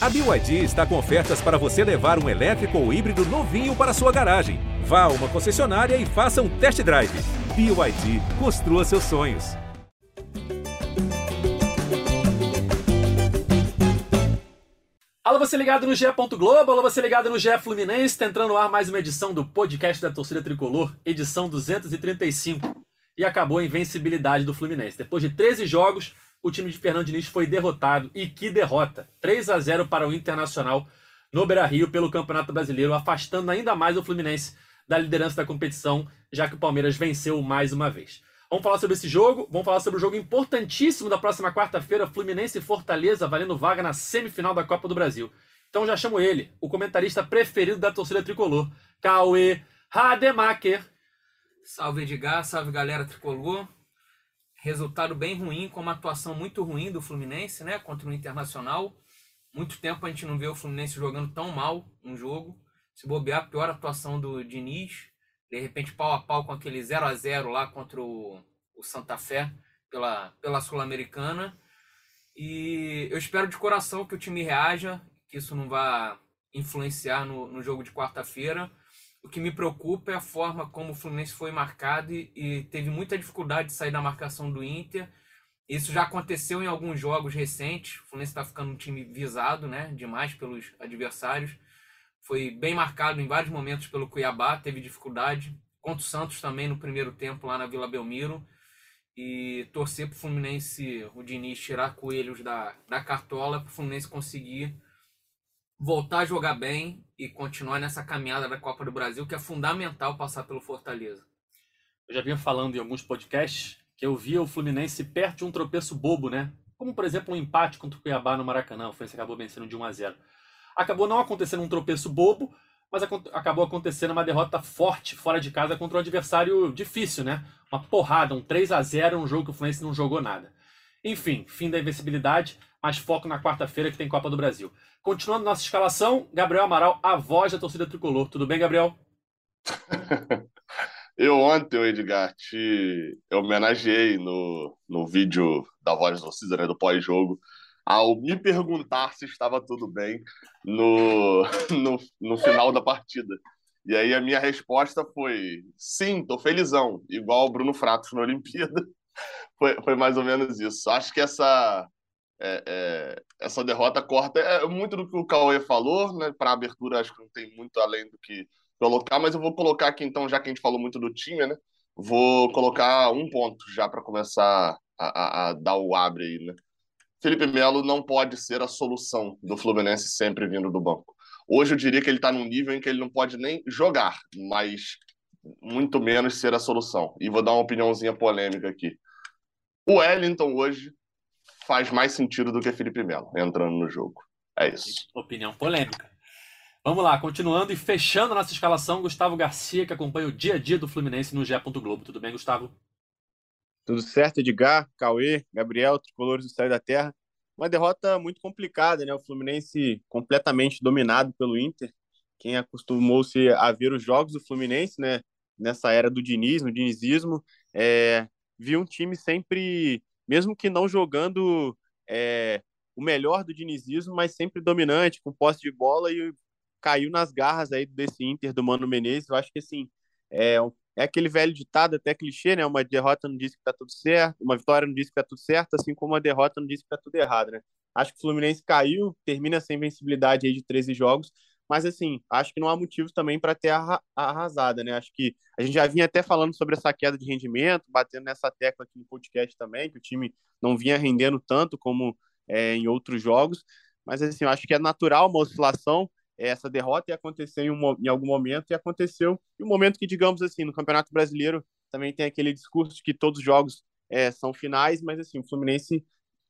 A BYD está com ofertas para você levar um elétrico ou híbrido novinho para sua garagem. Vá a uma concessionária e faça um test drive. BYD, construa seus sonhos. Alô, você ligado no GE. Globo, alô, você ligado no GE Fluminense, está entrando no ar mais uma edição do podcast da torcida tricolor, edição 235. E acabou a invencibilidade do Fluminense. Depois de 13 jogos, o time de Fernando Diniz foi derrotado. E que derrota! 3 a 0 para o Internacional no Beira-Rio pelo Campeonato Brasileiro, afastando ainda mais o Fluminense da liderança da competição, já que o Palmeiras venceu mais uma vez. Vamos falar sobre esse jogo, vamos falar sobre o jogo importantíssimo da próxima quarta-feira, Fluminense e Fortaleza, valendo vaga na semifinal da Copa do Brasil. Então já chamo ele, o comentarista preferido da torcida tricolor, Cauê Rademacher. Salve Edgar, salve galera tricolor. Resultado bem ruim, com uma atuação muito ruim do Fluminense, né? Contra o Internacional. Muito tempo a gente não vê o Fluminense jogando tão mal um jogo. Se bobear, a pior atuação do Diniz. De repente, pau a pau com aquele 0 a 0 lá contra o, o Santa Fé pela, pela Sul-Americana. E eu espero de coração que o time reaja, que isso não vá influenciar no, no jogo de quarta-feira. O que me preocupa é a forma como o Fluminense foi marcado e, e teve muita dificuldade de sair da marcação do Inter. Isso já aconteceu em alguns jogos recentes. O Fluminense está ficando um time visado né, demais pelos adversários. Foi bem marcado em vários momentos pelo Cuiabá, teve dificuldade. Contra o Santos também no primeiro tempo lá na Vila Belmiro. E torcer para o Fluminense, o Diniz, tirar coelhos da, da cartola para o Fluminense conseguir voltar a jogar bem e continuar nessa caminhada da Copa do Brasil, que é fundamental passar pelo Fortaleza. Eu já vinha falando em alguns podcasts que eu via o Fluminense perto de um tropeço bobo, né? Como, por exemplo, um empate contra o Cuiabá no Maracanã. O Fluminense acabou vencendo de 1 a 0 Acabou não acontecendo um tropeço bobo, mas acabou acontecendo uma derrota forte fora de casa contra um adversário difícil, né? Uma porrada, um 3 a 0 um jogo que o Fluminense não jogou nada. Enfim, fim da invencibilidade, mas foco na quarta-feira que tem Copa do Brasil. Continuando nossa escalação, Gabriel Amaral, a voz da torcida tricolor. Tudo bem, Gabriel? Eu ontem, Edgar, te homenageei no, no vídeo da voz da torcida, né, do pós-jogo, ao me perguntar se estava tudo bem no, no, no final da partida. E aí a minha resposta foi: sim, tô felizão, igual o Bruno Fratos na Olimpíada. Foi, foi mais ou menos isso. Acho que essa é, é, essa derrota corta é muito do que o Cauê falou, né? Para abertura, acho que não tem muito além do que colocar, mas eu vou colocar aqui, então, já que a gente falou muito do time, né? Vou colocar um ponto já para começar a, a, a, dar o abre aí, né? Felipe Melo não pode ser a solução do Fluminense sempre vindo do banco. Hoje eu diria que ele está num nível em que ele não pode nem jogar, mas muito menos ser a solução. E vou dar uma opiniãozinha polêmica aqui. O Wellington hoje faz mais sentido do que Felipe Melo entrando no jogo. É isso. Opinião polêmica. Vamos lá, continuando e fechando a nossa escalação, Gustavo Garcia, que acompanha o dia a dia do Fluminense no GE. Globo. Tudo bem, Gustavo? Tudo certo, Edgar, Cauê, Gabriel, tricolores do Céu da Terra. Uma derrota muito complicada, né? O Fluminense completamente dominado pelo Inter. Quem acostumou-se a ver os jogos do Fluminense, né? Nessa era do Diniz, no dinizismo, é, viu um time sempre mesmo que não jogando é, o melhor do dinizismo, mas sempre dominante, com posse de bola e caiu nas garras aí desse Inter do Mano Menezes. Eu acho que assim é, é aquele velho ditado até clichê, né? Uma derrota não diz que tá tudo certo, uma vitória não diz que tá tudo certo, assim como uma derrota não diz que tá tudo errado, né? Acho que o Fluminense caiu, termina sem invencibilidade aí de 13 jogos, mas assim, acho que não há motivos também para ter arrasada, né? Acho que a gente já vinha até falando sobre essa queda de rendimento, batendo nessa tecla aqui no podcast também, que o time não vinha rendendo tanto como é, em outros jogos, mas assim, acho que é natural uma oscilação, é, essa derrota ia acontecer em, um, em algum momento, e aconteceu em um momento que, digamos assim, no Campeonato Brasileiro também tem aquele discurso de que todos os jogos é, são finais, mas assim, o Fluminense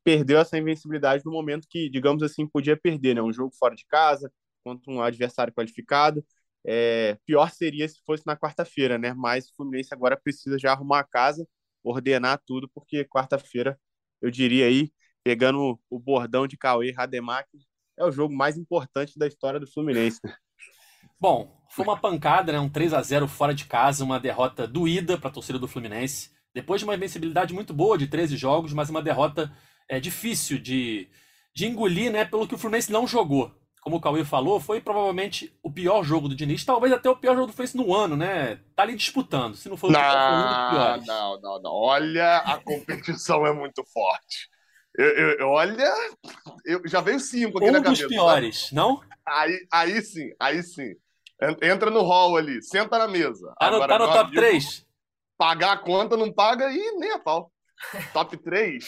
perdeu essa invencibilidade no momento que, digamos assim, podia perder, né? Um jogo fora de casa, contra um adversário qualificado. É, pior seria se fosse na quarta-feira, né? Mas o Fluminense agora precisa já arrumar a casa, ordenar tudo, porque quarta-feira, eu diria aí, pegando o bordão de Cauê Rademacher, é o jogo mais importante da história do Fluminense. Bom, foi uma pancada, né? Um 3 a 0 fora de casa, uma derrota doída para a torcida do Fluminense. Depois de uma invencibilidade muito boa de 13 jogos, mas uma derrota é, difícil de, de engolir, né, pelo que o Fluminense não jogou. Como o Cauê falou, foi provavelmente o pior jogo do Diniz, talvez até o pior jogo do Fluminense no ano, né? Tá ali disputando. Se não for o não, pior, foi um dos piores. Não, não, não. Olha, a competição é muito forte. Eu, eu, olha, eu já veio cinco aqui um na dos cabeça. piores, sabe? não? Aí, aí sim, aí sim. Entra no hall ali, senta na mesa. Tá no, Agora, tá no top amigo, 3? Pagar a conta não paga e nem a pau. Top 3?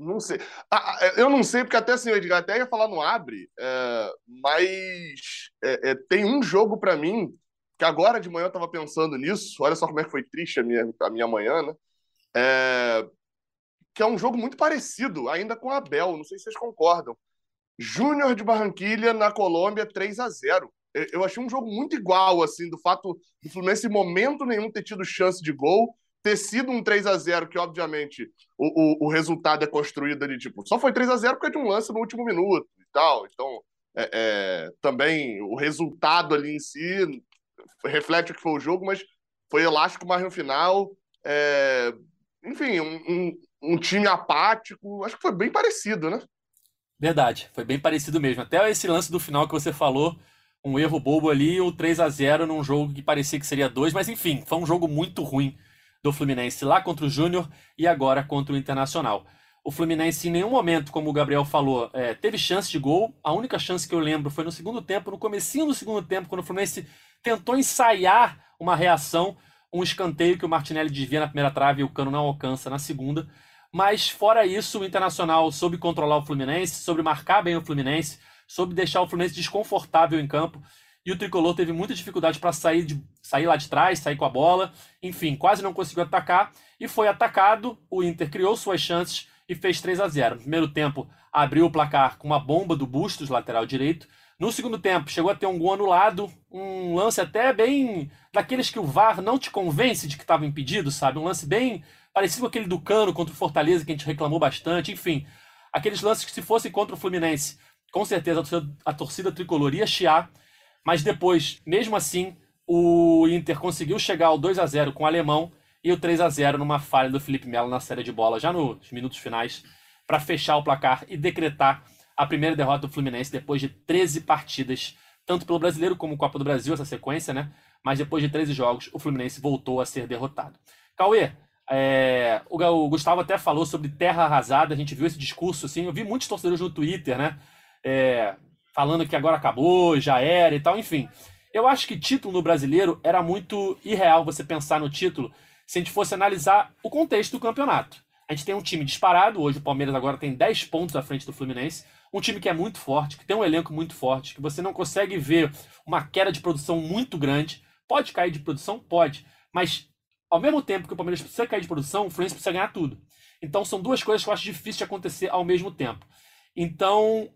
Não sei. Ah, ah, eu não sei, porque até assim, o Edgar até ia falar no Abre, é, mas é, é, tem um jogo pra mim, que agora de manhã eu tava pensando nisso, olha só como é que foi triste a minha, a minha manhã, né? É, que é um jogo muito parecido, ainda com a Abel, não sei se vocês concordam. Júnior de Barranquilha na Colômbia 3 a 0 Eu- Eu achei um jogo muito igual, assim, do fato do Fluminense em momento nenhum ter tido chance de gol, ter sido um 3 a 0 que obviamente o, o, o resultado é construído ali, tipo, só foi 3 a 0 porque é de um lance no último minuto e tal. Então, é, é, também o resultado ali em si reflete o que foi o jogo, mas foi elástico mais no final. É, enfim, um, um, um time apático, acho que foi bem parecido, né? Verdade, foi bem parecido mesmo. Até esse lance do final que você falou, um erro bobo ali, o 3 a 0 num jogo que parecia que seria 2, mas enfim, foi um jogo muito ruim do Fluminense lá contra o Júnior e agora contra o Internacional. O Fluminense em nenhum momento, como o Gabriel falou, é, teve chance de gol. A única chance que eu lembro foi no segundo tempo, no comecinho do segundo tempo, quando o Fluminense tentou ensaiar uma reação, um escanteio que o Martinelli desvia na primeira trave e o Cano não alcança na segunda. Mas fora isso, o Internacional soube controlar o Fluminense, soube marcar bem o Fluminense, soube deixar o Fluminense desconfortável em campo. E o Tricolor teve muita dificuldade para sair, de, sair lá de trás, sair com a bola. Enfim, quase não conseguiu atacar. E foi atacado. O Inter criou suas chances e fez 3 a 0 No primeiro tempo, abriu o placar com uma bomba do Bustos, lateral direito. No segundo tempo, chegou a ter um gol anulado, um lance até bem daqueles que o VAR não te convence de que estava impedido, sabe? Um lance bem parecido com aquele do Cano contra o Fortaleza, que a gente reclamou bastante. Enfim, aqueles lances que se fossem contra o Fluminense, com certeza a torcida, a torcida tricolor ia chiar. Mas depois, mesmo assim, o Inter conseguiu chegar ao 2 a 0 com o alemão e o 3 a 0 numa falha do Felipe Melo na série de bola, já nos minutos finais, para fechar o placar e decretar a primeira derrota do Fluminense depois de 13 partidas, tanto pelo Brasileiro como Copa do Brasil, essa sequência, né? Mas depois de 13 jogos, o Fluminense voltou a ser derrotado. Cauê, é, o, Gustavo até falou sobre terra arrasada, a gente viu esse discurso, assim, eu vi muitos torcedores no Twitter, né? É, falando que agora acabou, já era e tal, enfim. Eu acho que título no brasileiro era muito irreal você pensar no título se a gente fosse analisar o contexto do campeonato. A gente tem um time disparado, hoje o Palmeiras agora tem 10 pontos à frente do Fluminense, um time que é muito forte, que tem um elenco muito forte, que você não consegue ver uma queda de produção muito grande. Pode cair de produção? Pode. Mas ao mesmo tempo que o Palmeiras precisa cair de produção, o Fluminense precisa ganhar tudo. Então são duas coisas que eu acho difícil de acontecer ao mesmo tempo. Então,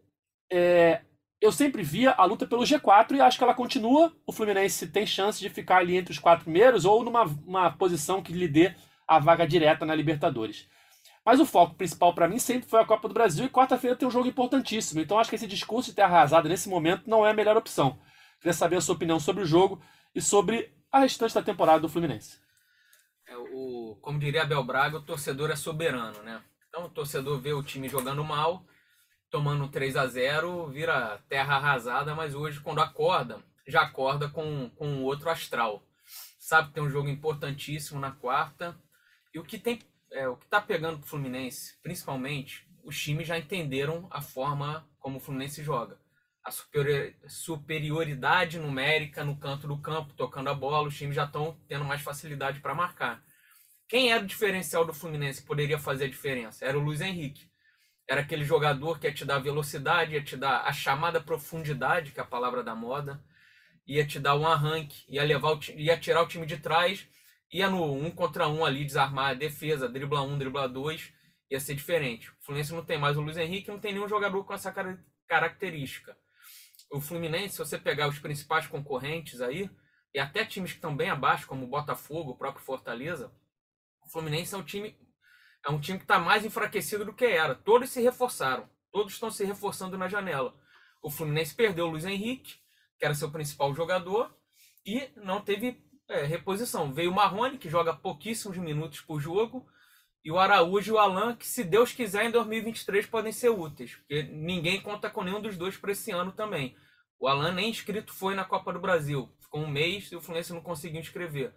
é, eu sempre via a luta pelo G4 e acho que ela continua. O Fluminense tem chance de ficar ali entre os quatro primeiros ou numa uma posição que lhe dê a vaga direta na Libertadores. Mas o foco principal para mim sempre foi a Copa do Brasil e quarta-feira tem um jogo importantíssimo. Então acho que esse discurso de ter arrasado nesse momento não é a melhor opção. Queria saber a sua opinião sobre o jogo e sobre a restante da temporada do Fluminense. É, o, como diria Abel Braga, o torcedor é soberano, né? Então o torcedor vê o time jogando mal, tomando 3 a 0 vira terra arrasada, mas hoje, quando acorda, já acorda com, com outro astral. Sabe que tem um jogo importantíssimo na quarta. E o que tem é, o que está pegando pro Fluminense, principalmente, os times já entenderam a forma como o Fluminense joga. A superior, superioridade numérica no canto do campo, tocando a bola, os times já estão tendo mais facilidade para marcar. Quem era o diferencial do Fluminense que poderia fazer a diferença? Era o Luiz Henrique. Era aquele jogador que ia te dar velocidade, ia te dar a chamada profundidade, que é a palavra da moda, ia te dar um arranque, ia, levar o, ia tirar o time de trás ia no um contra um ali, desarmar a defesa, dribla um, dribla dois, ia ser diferente. O Fluminense não tem mais o Luiz Henrique, não tem nenhum jogador com essa característica. O Fluminense, se você pegar os principais concorrentes aí, e até times que estão bem abaixo, como o Botafogo, o próprio Fortaleza, o Fluminense é um time, é um time que está mais enfraquecido do que era. Todos se reforçaram, todos estão se reforçando na janela. O Fluminense perdeu o Luiz Henrique, que era seu principal jogador, e não teve é, reposição. Veio o Marrone, que joga pouquíssimos minutos por jogo, e o Araújo e o Alan, que se Deus quiser em 2023 podem ser úteis, porque ninguém conta com nenhum dos dois para esse ano também. O Alan nem inscrito foi na Copa do Brasil, ficou um mês e o Fluminense não conseguiu inscrever.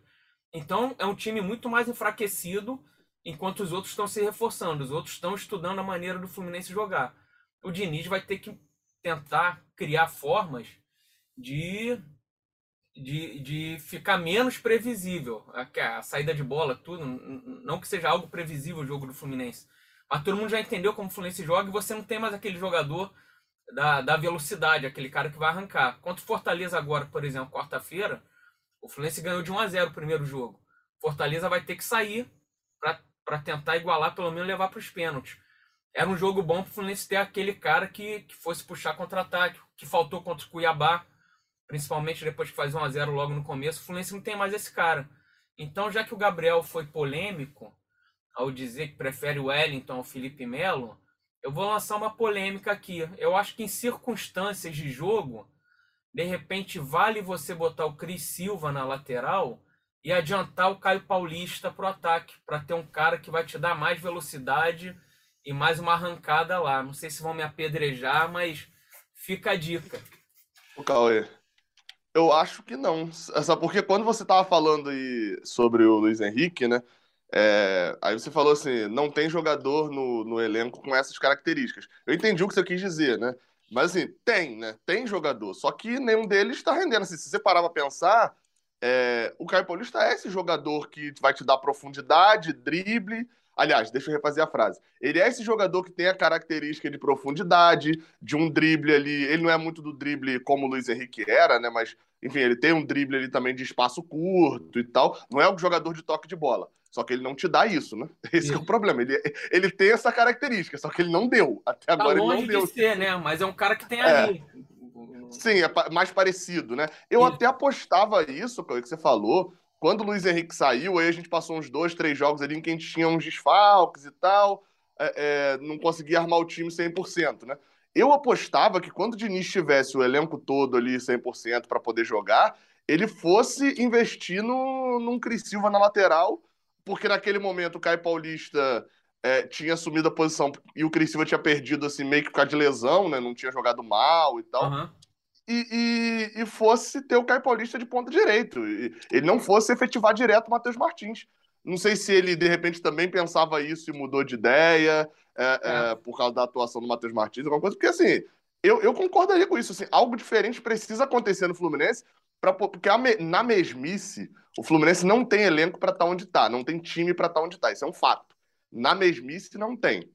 Então é um time muito mais enfraquecido, enquanto os outros estão se reforçando, os outros estão estudando a maneira do Fluminense jogar. O Diniz vai ter que tentar criar formas de de, de ficar menos previsível. A, a, saída de bola, tudo. Não que seja algo previsível o jogo do Fluminense. Mas todo mundo já entendeu como o Fluminense joga e você não tem mais aquele jogador da, da velocidade, aquele cara que vai arrancar. Contra o Fortaleza agora, por exemplo, quarta-feira, o Fluminense ganhou de 1 a 0 o primeiro jogo. Fortaleza vai ter que sair para tentar igualar, pelo menos levar para os pênaltis. Era um jogo bom para o Fluminense ter aquele cara que, que fosse puxar contra-ataque, que faltou contra o Cuiabá principalmente depois que faz 1 a 0 logo no começo, o Fluminense não tem mais esse cara. Então, já que o Gabriel foi polêmico ao dizer que prefere o Wellington ao Felipe Melo, eu vou lançar uma polêmica aqui. Eu acho que em circunstâncias de jogo, de repente vale você botar o Cris Silva na lateral e adiantar o Caio Paulista para o ataque, para ter um cara que vai te dar mais velocidade e mais uma arrancada lá. Não sei se vão me apedrejar, mas fica a dica. O Cauê, eu acho que não. Só porque quando você estava falando aí sobre o Luiz Henrique, né? É, aí você falou assim, não tem jogador no, no elenco com essas características. Eu entendi o que você quis dizer, né? Mas assim, tem, né? Tem jogador. Só que nenhum deles está rendendo. Assim, se você parar pra pensar, é, o Caio Paulista é esse jogador que vai te dar profundidade, drible. Aliás, deixa eu refazer a frase. Ele é esse jogador que tem a característica de profundidade, de um drible ali. Ele não é muito do drible como o Luiz Henrique era, né? Mas enfim, ele tem um drible ali também de espaço curto e tal. Não é um jogador de toque de bola. Só que ele não te dá isso, né? Esse é o problema. Ele, ele tem essa característica, só que ele não deu. Até tá agora ele não deu. De ser, né? Mas é um cara que tem é. ali. Sim, é mais parecido, né? Eu até apostava isso, que você falou. Quando o Luiz Henrique saiu, aí a gente passou uns dois, três jogos ali em que a gente tinha uns desfalques e tal. É, é, não conseguia armar o time 100%, né? Eu apostava que quando o Diniz tivesse o elenco todo ali 100% para poder jogar, ele fosse investir no, num Cris Silva na lateral, porque naquele momento o Caio Paulista é, tinha assumido a posição e o Cris Silva tinha perdido assim meio que por causa de lesão, né? Não tinha jogado mal e tal. Uhum. E, e, e, fosse ter o Caio Paulista de ponta direito. E, ele não fosse efetivar direto o Matheus Martins. Não sei se ele, de repente, também pensava isso e mudou de ideia é, é. É, por causa da atuação do Matheus Martins, alguma coisa, porque assim, eu, eu concordaria com isso. Assim, algo diferente precisa acontecer no Fluminense, pra, porque me, na mesmice, o Fluminense não tem elenco para estar tá onde está, não tem time para estar tá onde está. Isso é um fato. Na mesmice, não tem.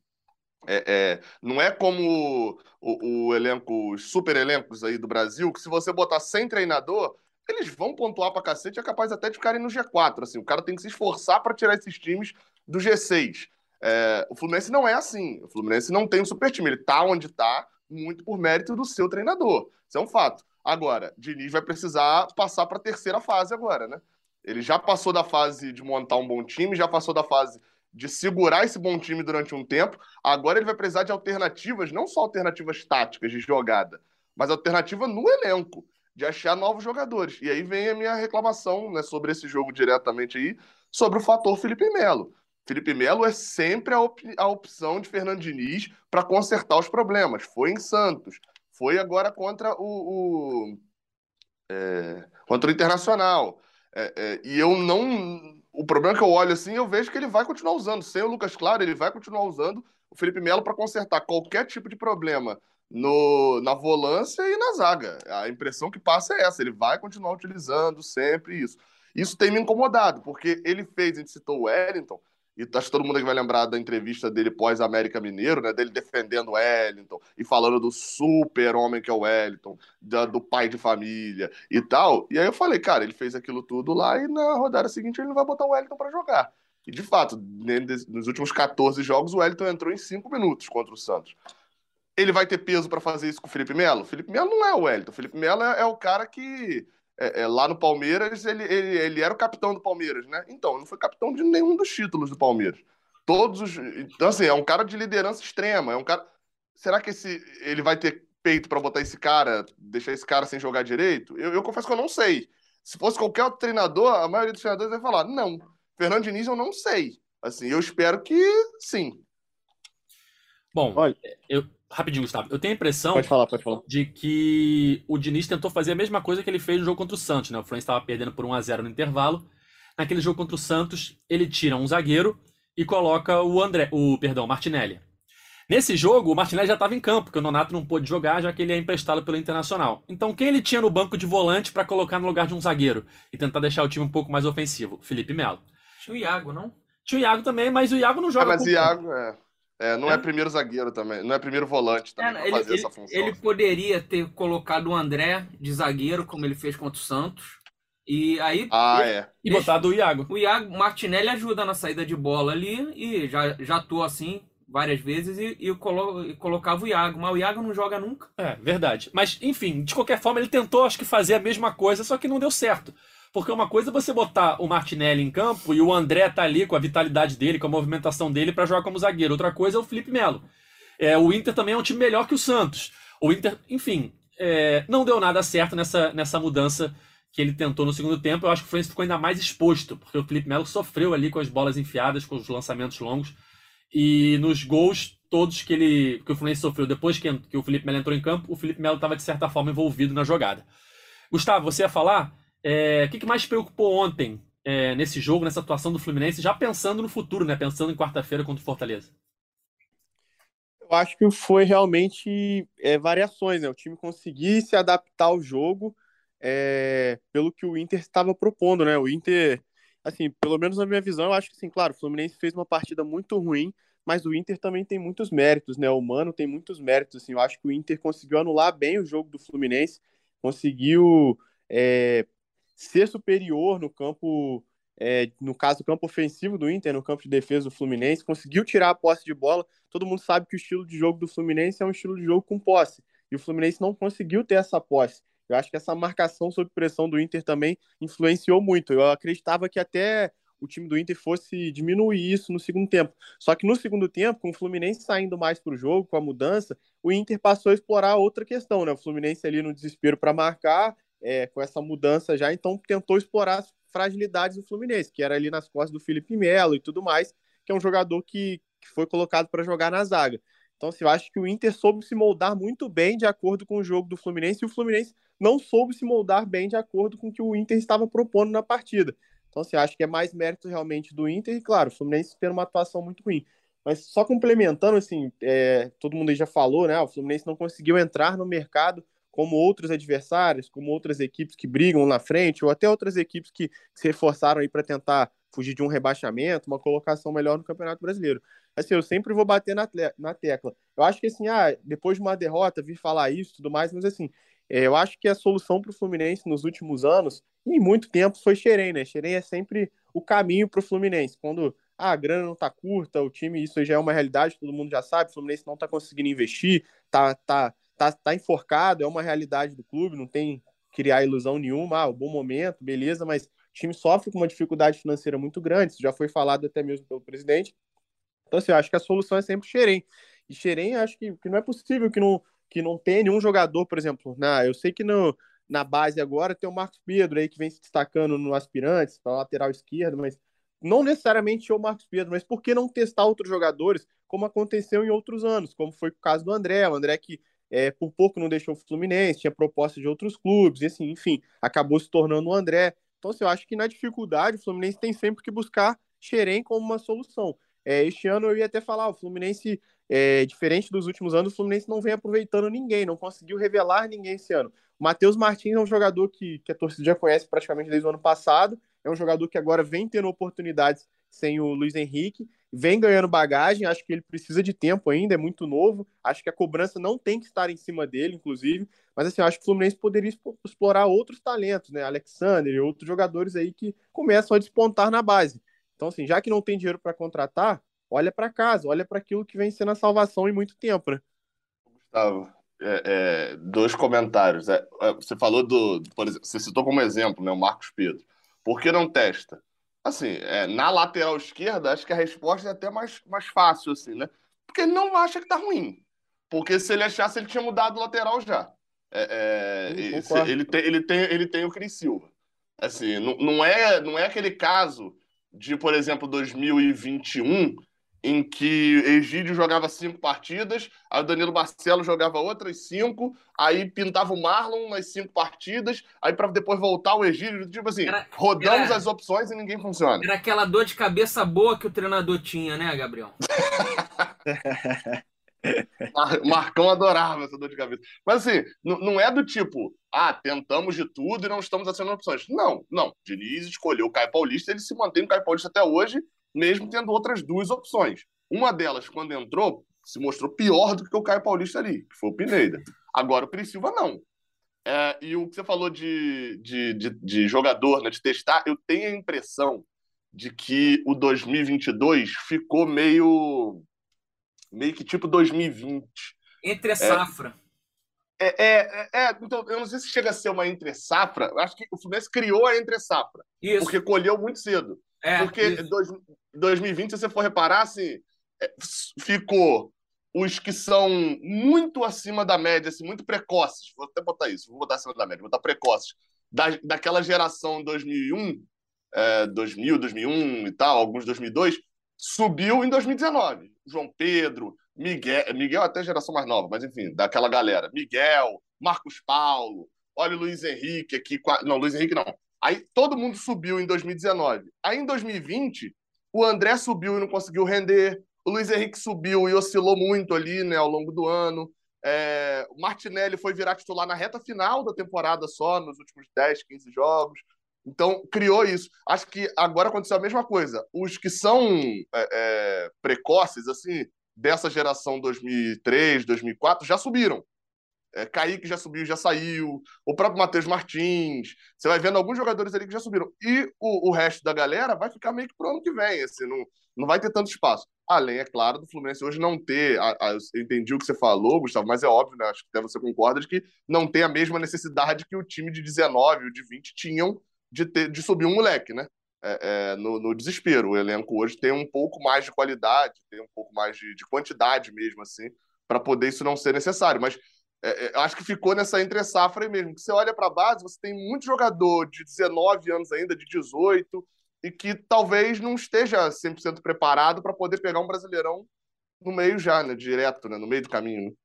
É, é, não é como o, o, elenco, os super elencos aí do Brasil, que se você botar sem treinador, eles vão pontuar pra cacete, é capaz até de ficarem no G4. Assim, o cara tem que se esforçar para tirar esses times do G6. É, o Fluminense não é assim. O Fluminense não tem um super time. Ele tá onde tá, muito por mérito do seu treinador. Isso é um fato. Agora, Diniz vai precisar passar para a terceira fase agora, né? Ele já passou da fase de montar um bom time, já passou da fase de segurar esse bom time durante um tempo. Agora ele vai precisar de alternativas, não só alternativas táticas de jogada, mas alternativa no elenco de achar novos jogadores. E aí vem a minha reclamação né, sobre esse jogo diretamente aí, sobre o fator Felipe Melo. Felipe Melo é sempre a, op a opção de Fernando Diniz para consertar os problemas. Foi em Santos, foi agora contra o, o é, contra o Internacional. É, é, e eu não. O problema é que eu olho assim, eu vejo que ele vai continuar usando. Sem o Lucas Claro, ele vai continuar usando o Felipe Melo para consertar qualquer tipo de problema no, na volância e na zaga. A impressão que passa é essa, ele vai continuar utilizando sempre isso. Isso tem me incomodado, porque ele fez, a gente citou o Wellington, e acho que todo mundo vai lembrar da entrevista dele pós-América Mineiro, né? Dele defendendo o Wellington e falando do super homem que é o Wellington, da, do pai de família e tal. E aí eu falei, cara, ele fez aquilo tudo lá e na rodada seguinte ele não vai botar o Wellington para jogar. E de fato, nos últimos 14 jogos, o Wellington entrou em 5 minutos contra o Santos. Ele vai ter peso para fazer isso com o Felipe Melo? Felipe Melo não é o Wellington. Felipe Melo é, é o cara que é, é, lá no Palmeiras ele, ele, ele era o capitão do Palmeiras, né? Então, não foi capitão de nenhum dos títulos do Palmeiras. Todos os. Então, assim, é um cara de liderança extrema. É um cara. Será que esse, ele vai ter peito para botar esse cara, deixar esse cara sem jogar direito? Eu, eu confesso que eu não sei. Se fosse qualquer outro treinador, a maioria dos treinadores vai falar: não. Fernando Diniz, eu não sei. Assim, eu espero que sim. Bom, Olha, eu, rapidinho, Gustavo. Eu tenho a impressão pode falar, pode falar. de que o Diniz tentou fazer a mesma coisa que ele fez no jogo contra o Santos, né? O Fluminense estava perdendo por 1 a 0 no intervalo. Naquele jogo contra o Santos, ele tira um zagueiro e coloca o André, o perdão, Martinelli. Nesse jogo, o Martinelli já estava em campo, porque o Nonato não pôde jogar, já que ele é emprestado pelo Internacional. Então, quem ele tinha no banco de volante para colocar no lugar de um zagueiro e tentar deixar o time um pouco mais ofensivo? Felipe Melo. Tinha o Iago, não? Tinha o Iago também, mas o Iago não joga. Ah, mas o Iago, é. É, não é. é. primeiro zagueiro também, não é primeiro volante também é, ele, fazer ele, essa função. Ele poderia ter colocado o André de zagueiro, como ele fez contra o Santos. E aí. Ah, é. E botado o Iago. O Iago, Martinelli ajuda na saída de bola ali e já, já atuou assim várias vezes e, e, colo, e, colocava o Iago, mas o Iago não joga nunca. É, verdade. Mas, enfim, de qualquer forma, ele tentou, acho que, fazer a mesma coisa, só que não deu certo. Porque uma coisa é você botar o Martinelli em campo e o André tá ali com a vitalidade dele, com a movimentação dele para jogar como zagueiro. Outra coisa é o Felipe Melo. É, o Inter também é um time melhor que o Santos. O Inter, enfim, é, não deu nada certo nessa, nessa mudança que ele tentou no segundo tempo. Eu acho que o Fluminense ficou ainda mais exposto, porque o Felipe Melo sofreu ali com as bolas enfiadas, com os lançamentos longos. E nos gols todos que ele que o Fluminense sofreu depois que, que o Felipe Melo entrou em campo, o Felipe Melo estava de certa forma envolvido na jogada. Gustavo, você ia falar? É, o que, que mais preocupou ontem é, nesse jogo, nessa atuação do Fluminense, já pensando no futuro, né? Pensando em quarta-feira contra o Fortaleza? Eu acho que foi realmente é, variações, né? O time conseguir se adaptar ao jogo é, pelo que o Inter estava propondo, né? O Inter assim, pelo menos na minha visão, eu acho que, sim, claro, o Fluminense fez uma partida muito ruim, mas o Inter também tem muitos méritos, né? O Mano tem muitos méritos, assim, eu acho que o Inter conseguiu anular bem o jogo do Fluminense, conseguiu é, ser superior no campo, é, no caso, campo ofensivo do Inter, no campo de defesa do Fluminense, conseguiu tirar a posse de bola. Todo mundo sabe que o estilo de jogo do Fluminense é um estilo de jogo com posse, e o Fluminense não conseguiu ter essa posse. Eu acho que essa marcação sob pressão do Inter também influenciou muito. Eu acreditava que até o time do Inter fosse diminuir isso no segundo tempo. Só que no segundo tempo, com o Fluminense saindo mais para o jogo, com a mudança, o Inter passou a explorar outra questão, né? O Fluminense ali no desespero para marcar, é, com essa mudança já, então tentou explorar as fragilidades do Fluminense, que era ali nas costas do Felipe Melo e tudo mais, que é um jogador que, que foi colocado para jogar na zaga. Então, assim, eu acho que o Inter soube se moldar muito bem de acordo com o jogo do Fluminense e o Fluminense não soube se moldar bem de acordo com o que o Inter estava propondo na partida. Então, assim, acho que é mais mérito realmente do Inter e, claro, o Fluminense tendo uma atuação muito ruim. Mas só complementando, assim, é, todo mundo já falou, né? O Fluminense não conseguiu entrar no mercado como outros adversários, como outras equipes que brigam na frente, ou até outras equipes que, se reforçaram aí para tentar fugir de um rebaixamento, uma colocação melhor no Campeonato Brasileiro assim, eu sempre vou bater na, na tecla. Eu acho que, assim, ah, depois de uma derrota, vir falar isso e tudo mais, mas, assim, é, eu acho que a solução para o Fluminense nos últimos anos, em muito tempo, foi Xerém, né? Xerém é sempre o caminho para o Fluminense. Quando ah, a grana não está curta, o time, isso já é uma realidade, todo mundo já sabe, o Fluminense não está conseguindo investir, tá, tá, tá, tá enforcado, é uma realidade do clube, não tem criar ilusão nenhuma, ah, bom momento, beleza, mas o time sofre com uma dificuldade financeira muito grande, isso já foi falado até mesmo pelo presidente, então, assim, eu acho que a solução é sempre Xerém. E Xerém, acho que, que não é possível que não, que não tenha nenhum jogador, por exemplo. Na, eu sei que no, na base agora tem o Marcos Pedro aí que vem se destacando no aspirantes, para lateral esquerdo, mas não necessariamente o Marcos Pedro, mas por que não testar outros jogadores, como aconteceu em outros anos, como foi o caso do André, o André que é, por pouco não deixou o Fluminense, tinha proposta de outros clubes, e assim, enfim, acabou se tornando o André. Então, assim, eu acho que na dificuldade o Fluminense tem sempre que buscar Xerém como uma solução. É, este ano eu ia até falar, o Fluminense, é, diferente dos últimos anos, o Fluminense não vem aproveitando ninguém, não conseguiu revelar ninguém esse ano. O Matheus Martins é um jogador que, que a torcida já conhece praticamente desde o ano passado, é um jogador que agora vem tendo oportunidades sem o Luiz Henrique, vem ganhando bagagem, acho que ele precisa de tempo ainda, é muito novo, acho que a cobrança não tem que estar em cima dele, inclusive, mas assim, acho que o Fluminense poderia explorar outros talentos, né, Alexander e outros jogadores aí que começam a despontar na base. Então, assim, já que não tem dinheiro para contratar, olha para casa, olha para aquilo que vem sendo a salvação em muito tempo, né? Gustavo, é, é, dois comentários. É, é você falou do, por exemplo, você citou como exemplo, né, o Marcos Pedro. Por que não testa? Assim, é, na lateral esquerda, acho que a resposta é até mais, mais fácil, assim, né? Porque ele não acha que tá ruim. Porque se ele achasse, ele tinha mudado o lateral já. É, é, ele, tem, ele, tem, ele tem o Cris Silva. Assim, não, não, é, não é aquele caso de, por exemplo, 2021, em que Egídio jogava cinco partidas, aí o Danilo Barcelo jogava outras cinco, aí pintava o Marlon nas cinco partidas, aí para depois voltar o Egídio, tipo assim, era, rodamos era, as opções e ninguém funciona. Era aquela dor de cabeça boa que o treinador tinha, né, Gabriel? Marcão adorava essa dor de cabeça. Mas assim, não é do tipo, ah, tentamos de tudo e não estamos assinando opções. Não, não. Diniz escolheu o Caio Paulista, ele se mantém no Caio Paulista até hoje mesmo tendo outras duas opções. Uma delas, quando entrou, se mostrou pior do que o Caio Paulista ali, que foi o Pineda. Agora o Cris Silva não. É, e o que você falou de, de, de, de jogador, né, de testar, eu tenho a impressão de que o 2022 ficou meio meio que tipo 2020. Entre safra. É, é, é, é, então, eu não sei se chega a ser uma entre safra. Acho que o Fluminense criou a entre safra. Isso. Porque colheu muito cedo. É, porque dois, 2020, se você for reparar, assim, é, ficou os que são muito acima da média, assim, muito precoces. Vou até botar isso, vou botar acima da média, vou botar precoces. Da, daquela geração 2001, é, 2000, 2001 e tal, alguns 2002, subiu em 2019. João Pedro, Miguel, Miguel até geração mais nova, mas enfim, daquela galera. Miguel, Marcos Paulo, olha o Luiz Henrique aqui. Não, Luiz Henrique não. Aí todo mundo subiu em 2019. Aí em 2020, o André subiu e não conseguiu render. O Luiz Henrique subiu e oscilou muito ali né, ao longo do ano. É, o Martinelli foi virar titular na reta final da temporada só, nos últimos 10, 15 jogos. Então, criou isso. Acho que agora aconteceu a mesma coisa. Os que são é, é, precoces, assim, dessa geração 2003, 2004, já subiram. É, Kaique já subiu, já saiu. O próprio Matheus Martins. Você vai vendo alguns jogadores ali que já subiram. E o, o resto da galera vai ficar meio que pro ano que vem. Assim, não, não vai ter tanto espaço. Além, é claro, do Fluminense hoje não ter. A, a, eu entendi o que você falou, Gustavo, mas é óbvio, né? Acho que até você concorda de que não tem a mesma necessidade que o time de 19 ou de 20 tinham de, ter, de subir um moleque, né? É, é, no, no, desespero. O elenco hoje tem um pouco mais de qualidade, tem um pouco mais de, de quantidade mesmo, assim, para poder isso não ser necessário. Mas é, é, acho que ficou nessa entre safra aí mesmo. Que você olha para a base, você tem muito jogador de 19 anos ainda, de 18, e que talvez não esteja 100% preparado para poder pegar um brasileirão no meio já, né? Direto, né? No meio do caminho. Né?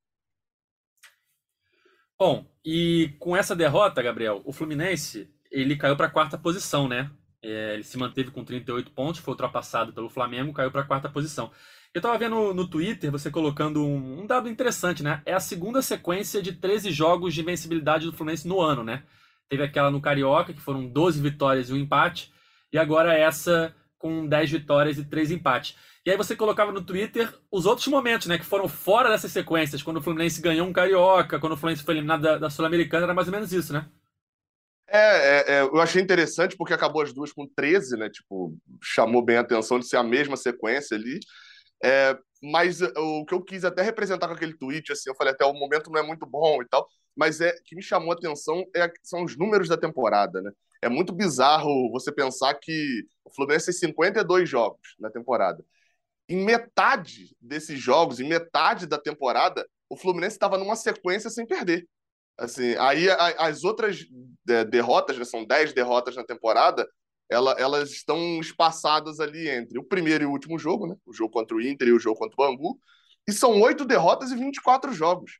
Bom, e com essa derrota, Gabriel, o Fluminense ele caiu para a quarta posição, né? É, ele se manteve com 38 pontos, foi ultrapassado pelo Flamengo, caiu para a quarta posição. Eu estava vendo no Twitter você colocando um, um, dado interessante, né? É a segunda sequência de 13 jogos de invencibilidade do Fluminense no ano, né? Teve aquela no Carioca, que foram 12 vitórias e um empate, e agora essa com 10 vitórias e 3 empates. E aí você colocava no Twitter os outros momentos, né? Que foram fora dessas sequências, quando o Fluminense ganhou um Carioca, quando o Fluminense foi eliminado da, da Sul-Americana, era mais ou menos isso, né? É, é, é, eu achei interessante porque acabou as duas com 13, né? Tipo, chamou bem a atenção de ser a mesma sequência ali. É, mas o que eu quis até representar com aquele tweet, assim, eu falei até o momento não é muito bom e tal, mas é que me chamou a atenção é, são os números da temporada, né? É muito bizarro você pensar que o Fluminense tem 52 jogos na temporada. Em metade desses jogos, em metade da temporada, o Fluminense estava numa sequência sem perder. Assim, aí as outras é, derrotas, né, são 10 derrotas na temporada, ela, elas estão espaçadas ali entre o primeiro e o último jogo, né? O jogo contra o Inter e o jogo contra o Bangu. E são oito derrotas e 24 jogos.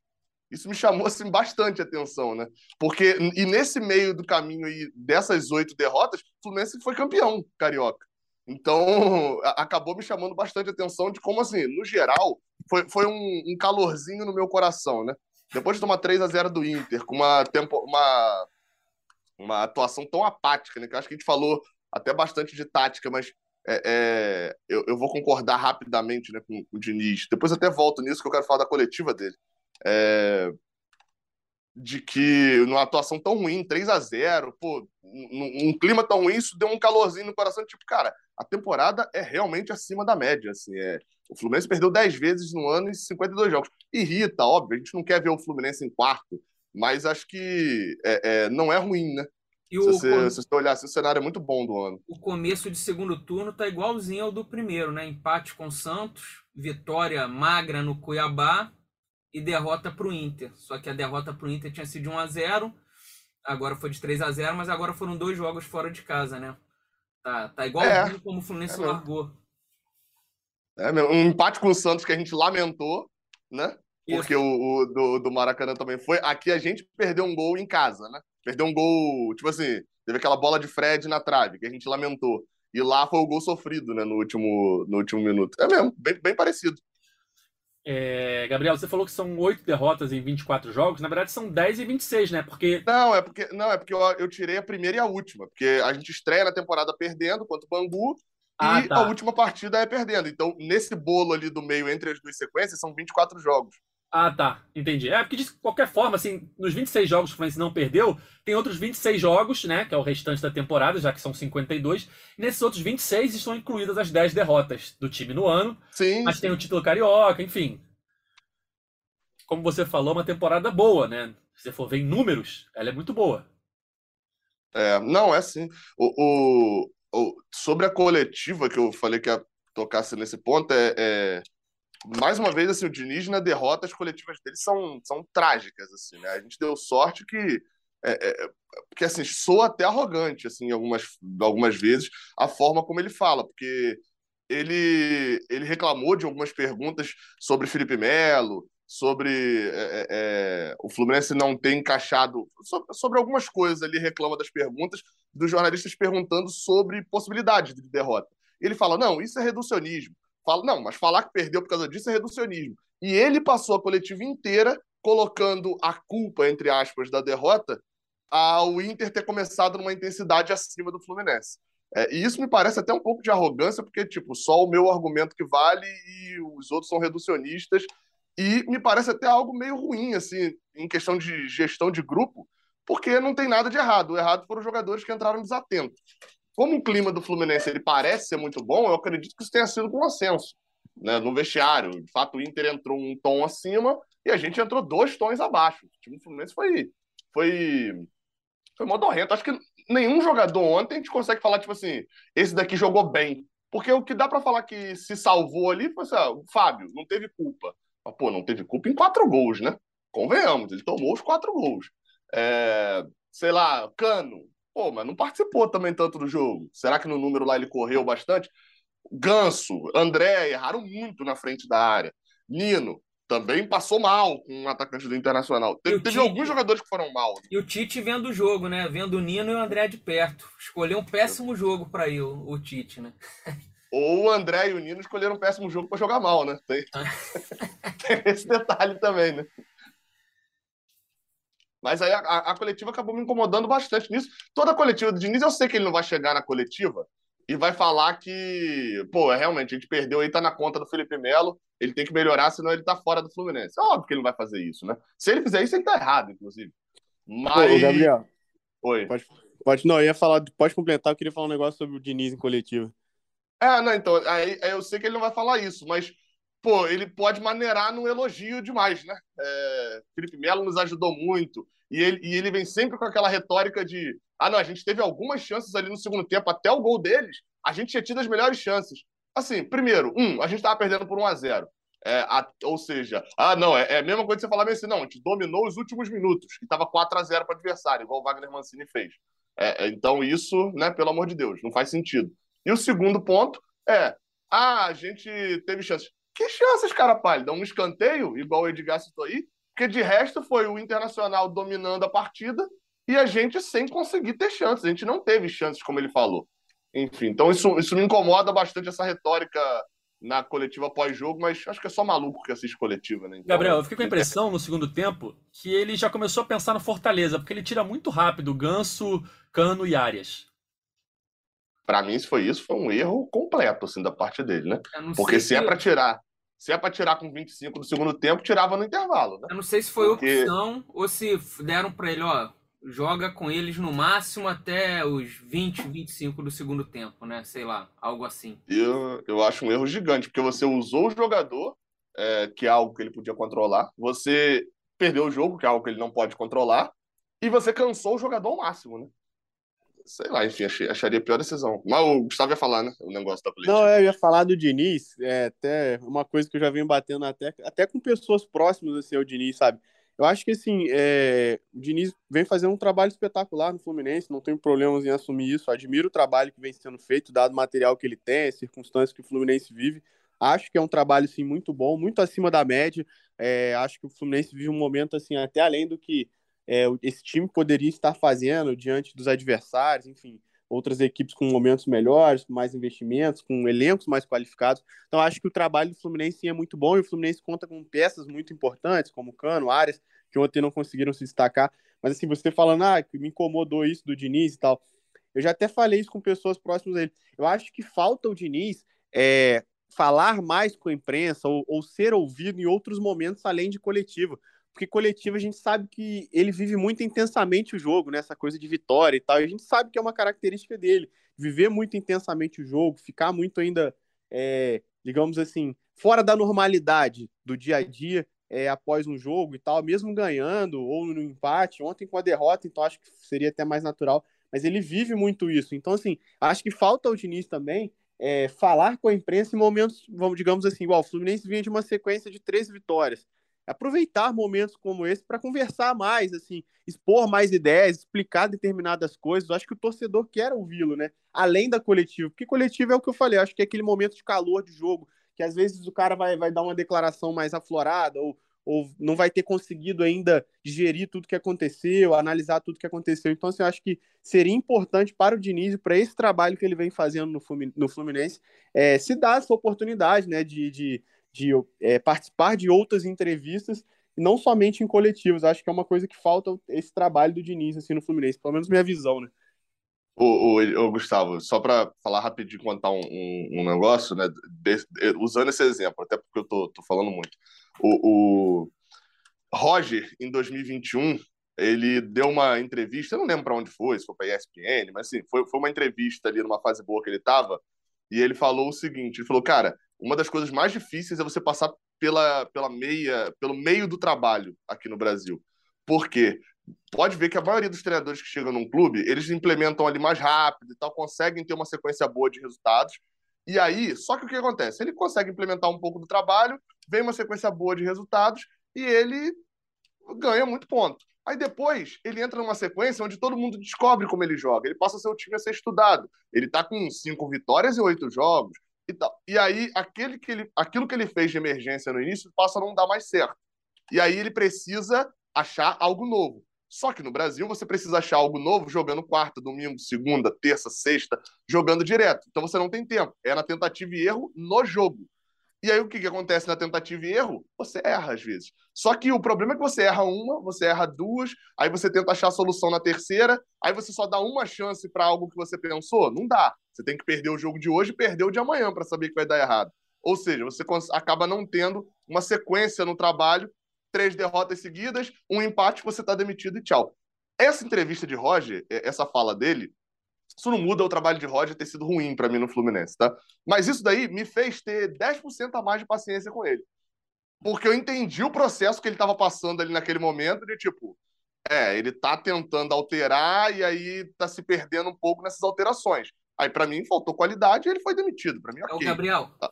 Isso me chamou assim, bastante atenção, né? Porque, e nesse meio do caminho aí, dessas oito derrotas, o Fluminense foi campeão carioca. Então, acabou me chamando bastante atenção de como, assim, no geral, foi, foi um, um calorzinho no meu coração, né? Depois de tomar 3 a 0 do Inter, com uma, tempo, uma, uma atuação tão apática, né? Que acho que a gente falou até bastante de tática, mas é, é, eu, eu, vou concordar rapidamente né, com, com, o Diniz. Depois até volto nisso, que eu quero falar da coletiva dele. É, de que numa atuação tão ruim, 3 a 0 pô, num, um clima tão ruim, isso deu um calorzinho no coração, tipo, cara, a temporada é realmente acima da média, assim, é, o Fluminense perdeu 10 vezes no ano em 52 jogos. Irrita, óbvio, a gente não quer ver o Fluminense em quarto, mas acho que é, é, não é ruim, né? E se, você, com... se você olhar assim, o cenário é muito bom do ano. O começo de segundo turno tá igualzinho ao do primeiro, né? Empate com o Santos, vitória magra no Cuiabá e derrota para o Inter. Só que a derrota para o Inter tinha sido de 1 a 0 agora foi de 3 a 0 mas agora foram dois jogos fora de casa, né? Tá, tá igual É. como o Fluminense É mesmo. largou. É, meu, um empate com o Santos que a gente lamentou, né? Isso. Porque o, o do, do Maracanã também foi. Aqui a gente perdeu um gol em casa, né? Perdeu um gol, tipo assim, teve aquela bola de Fred na trave, que a gente lamentou. E lá foi o gol sofrido, né, no último, no último minuto. É mesmo, bem, bem parecido. É, Gabriel, você falou que são oito derrotas em 24 jogos. Na verdade, são 10 e 26, né? Porque. Não, é porque, não, é porque eu, eu tirei a primeira e a última. Porque a gente estreia na temporada perdendo contra o Bangu Ah, e tá. a última partida é perdendo. Então, nesse bolo ali do meio entre as duas sequências, são 24 jogos. Ah, tá. Entendi. É, porque de qualquer forma, assim, nos 26 jogos que o Fluminense não perdeu, tem outros 26 jogos, né? Que é o restante da temporada, já que são 52. E nesses outros 26 estão incluídas as 10 derrotas do time no ano. Sim, Mas tem o título carioca, enfim. Como você falou, é uma temporada boa, né? Se você for ver em números, ela é muito boa. É, não, é assim. O, o, o- sobre a coletiva que eu falei que ia tocasse nesse ponto, é, é- mais uma vez, assim, o Diniz na derrota, as coletivas dele são, são trágicas, assim, né? A gente deu sorte que, é, é, porque, assim, soa até arrogante, assim, algumas, algumas vezes, a forma como ele fala, porque ele, ele reclamou de algumas perguntas sobre Felipe Melo, sobre é, é, é, o Fluminense não ter encaixado, sobre, sobre algumas coisas ele reclama das perguntas dos jornalistas perguntando sobre possibilidades de derrota. Ele fala, não, isso é reducionismo. Fala, não, mas falar que perdeu por causa disso é reducionismo. E ele passou a coletiva inteira colocando a culpa, entre aspas, da derrota ao Inter ter começado numa intensidade acima do Fluminense. É, e isso me parece até um pouco de arrogância, porque, tipo, só o meu argumento que vale e os outros são reducionistas. E me parece até algo meio ruim, assim, em questão de gestão de grupo, porque não tem nada de errado. O errado foram os jogadores que entraram desatentos. Como o clima do Fluminense ele parece ser muito bom, eu acredito que isso tenha sido com ascenso. Né, no vestiário. De fato, o Inter entrou um tom acima e a gente entrou dois tons abaixo. O time do Fluminense foi, foi, foi modorrento. Acho que nenhum jogador ontem a gente consegue falar, tipo assim, esse daqui jogou bem. Porque o que dá para falar que se salvou ali foi assim, ah, o Fábio, não teve culpa. Mas, pô, não teve culpa em quatro gols, né? Convenhamos, ele tomou os quatro gols. É, sei lá, Cano, pô, mas não participou também tanto do jogo. Será que no número lá ele correu bastante? Ganso, André erraram muito na frente da área. Nino também passou mal com um atacante do Internacional. Teve, o teve Tite? alguns jogadores que foram mal. E o Tite vendo o jogo, né? Vendo o Nino e o André de perto. Escolheu um péssimo jogo para ir o, o Tite, né? Ou o André e o Nino escolheram um péssimo jogo para jogar mal, né? Tem, tem esse detalhe também, né? Mas aí a, a- coletiva acabou me incomodando bastante nisso. Toda a coletiva do Diniz, eu sei que ele não vai chegar na coletiva e vai falar que, pô, é, realmente, a gente perdeu aí, tá na conta do Felipe Melo, ele tem que melhorar, senão ele tá fora do Fluminense. É óbvio que ele não vai fazer isso, né? Se ele fizer isso, ele tá errado, inclusive. Ô, Mas. Gabriel, Oi. pode, pode, não, eu ia falar, pode completar, eu queria falar um negócio sobre o Diniz em coletiva. É, não, então, aí eu sei que ele não vai falar isso, mas, pô, ele pode maneirar no elogio demais, né? É, Felipe Melo nos ajudou muito, e ele, e ele vem sempre com aquela retórica de, ah, não, a gente teve algumas chances ali no segundo tempo, até o gol deles, a gente tinha tido as melhores chances. Assim, primeiro, um, a gente tava perdendo por 1 a 0 é, a- ou seja, ah, não, é, é a mesma coisa que você falar assim, não, a gente dominou os últimos minutos, que tava 4 a 0 para adversário, igual o Wagner Mancini fez. É, é, então, isso, né, pelo amor de Deus, não faz sentido. E o segundo ponto é: ah, a gente teve chances. Que chances, cara pálida? Um escanteio, igual o Edgar citou aí, porque de resto foi o Internacional dominando a partida e a gente sem conseguir ter chances. A gente não teve chances, como ele falou. Enfim, então isso, isso me incomoda bastante, essa retórica na coletiva pós-jogo, mas acho que é só maluco que assiste coletiva, né? Então, Gabriel, eu fiquei com a impressão no segundo tempo que ele já começou a pensar no Fortaleza, porque ele tira muito rápido Ganso, Cano e Arias. Pra mim, se foi isso, foi um erro completo, assim, da parte dele, né? Porque se é se- pra tirar, se é pra tirar com 25 do segundo tempo, tirava no intervalo, né? Eu não sei se foi Porque- opção ou se deram pra ele, ó, joga com eles no máximo até os 20, 25 do segundo tempo, né? Sei lá, algo assim. Eu, eu acho um erro gigante, porque você usou o jogador, é, que é algo que ele podia controlar, você perdeu o jogo, que é algo que ele não pode controlar, e você cansou o jogador ao máximo, né? Sei lá, enfim, achei- acharia a pior decisão. Mas o Gustavo ia falar, né? O negócio da coletiva. Não, eu ia falar do Diniz, é até uma coisa que eu já venho batendo até, até com pessoas próximas assim, ao Diniz, sabe? Eu acho que assim, é... o Diniz vem fazendo um trabalho espetacular no Fluminense, não tenho problemas em assumir isso. Admiro o trabalho que vem sendo feito, dado o material que ele tem, as circunstâncias que o Fluminense vive. Acho que é um trabalho sim muito bom, muito acima da média. É... acho que o Fluminense vive um momento assim até além do que é, esse time poderia estar fazendo diante dos adversários, enfim outras equipes com momentos melhores, com mais investimentos, com elencos mais qualificados. Então, acho que o trabalho do Fluminense sim, é muito bom e o Fluminense conta com peças muito importantes, como Cano, Arias, que ontem não conseguiram se destacar. Mas, assim, você falando, ah, que me incomodou isso do Diniz e tal. Eu já até falei isso com pessoas próximas dele. Eu acho que falta o Diniz é, falar mais com a imprensa ou, ou ser ouvido em outros momentos além de coletivo porque coletivo a gente sabe que ele vive muito intensamente o jogo, né? Essa coisa de vitória e tal. E a gente sabe que é uma característica dele, viver muito intensamente o jogo, ficar muito ainda, é, digamos assim, fora da normalidade do dia a dia é, após um jogo e tal, mesmo ganhando ou no empate, ontem com a derrota, então acho que seria até mais natural. Mas ele vive muito isso. Então, assim, acho que falta ao Diniz também é, falar com a imprensa em momentos, vamos, digamos assim, igual o Fluminense vinha de uma sequência de três vitórias aproveitar momentos como esse para conversar mais, assim, expor mais ideias, explicar determinadas coisas. Eu acho que o torcedor quer ouvi-lo, né? Além da coletiva, porque coletivo é o que eu falei, eu acho que é aquele momento de calor de jogo, que às vezes o cara vai, vai dar uma declaração mais aflorada ou, ou não vai ter conseguido ainda digerir tudo que aconteceu, analisar tudo que aconteceu. Então, assim, eu acho que seria importante para o Diniz, para esse trabalho que ele vem fazendo no Fluminense, é, se dar essa oportunidade, né, de, de de é, participar de outras entrevistas, não somente em coletivos. Acho que é uma coisa que falta esse trabalho do Diniz assim, no Fluminense, pelo menos minha visão, né? Ô, ô, ô Gustavo, só para falar rapidinho, contar um, um, um negócio, né? De, de, usando esse exemplo, até porque eu tô, tô falando muito. O, o Roger, em 2021, ele deu uma entrevista, eu não lembro para onde foi, se foi para ESPN, mas assim, foi, foi uma entrevista ali numa fase boa que ele estava, e ele falou o seguinte: ele falou, cara, uma das coisas mais difíceis é você passar pela, pela meia, pelo meio do trabalho aqui no Brasil. Porque pode ver que a maioria dos treinadores que chegam num clube, eles implementam ali mais rápido e tal, conseguem ter uma sequência boa de resultados. E aí, só que o que acontece? Ele consegue implementar um pouco do trabalho, vem uma sequência boa de resultados e ele ganha muito ponto. Aí depois ele entra numa sequência onde todo mundo descobre como ele joga. Ele passa seu time a ser estudado. Ele tá com cinco vitórias e oito jogos e tal. E aí aquele que ele, aquilo que ele fez de emergência no início passa a não dar mais certo. E aí ele precisa achar algo novo. Só que no Brasil você precisa achar algo novo jogando quarta, domingo, segunda, terça, sexta, jogando direto. Então você não tem tempo. É na tentativa e erro no jogo. E aí o que, que acontece na tentativa e erro? Você erra às vezes. Só que o problema é que você erra uma, você erra duas, aí você tenta achar a solução na terceira, aí você só dá uma chance para algo que você pensou? Não dá. Você tem que perder o jogo de hoje e perder o de amanhã para saber que vai dar errado. Ou seja, você acaba não tendo uma sequência no trabalho, três derrotas seguidas, um empate, você está demitido e tchau. Essa entrevista de Roger, essa fala dele, isso não muda o trabalho de Roger ter sido ruim para mim no Fluminense, tá? Mas isso daí me fez ter 10% a mais de paciência com ele. Porque eu entendi o processo que ele estava passando ali naquele momento de tipo, é, ele tá tentando alterar e aí tá se perdendo um pouco nessas alterações. Aí para mim faltou qualidade e ele foi demitido. Para mim, ok. É o Gabriel. Tá.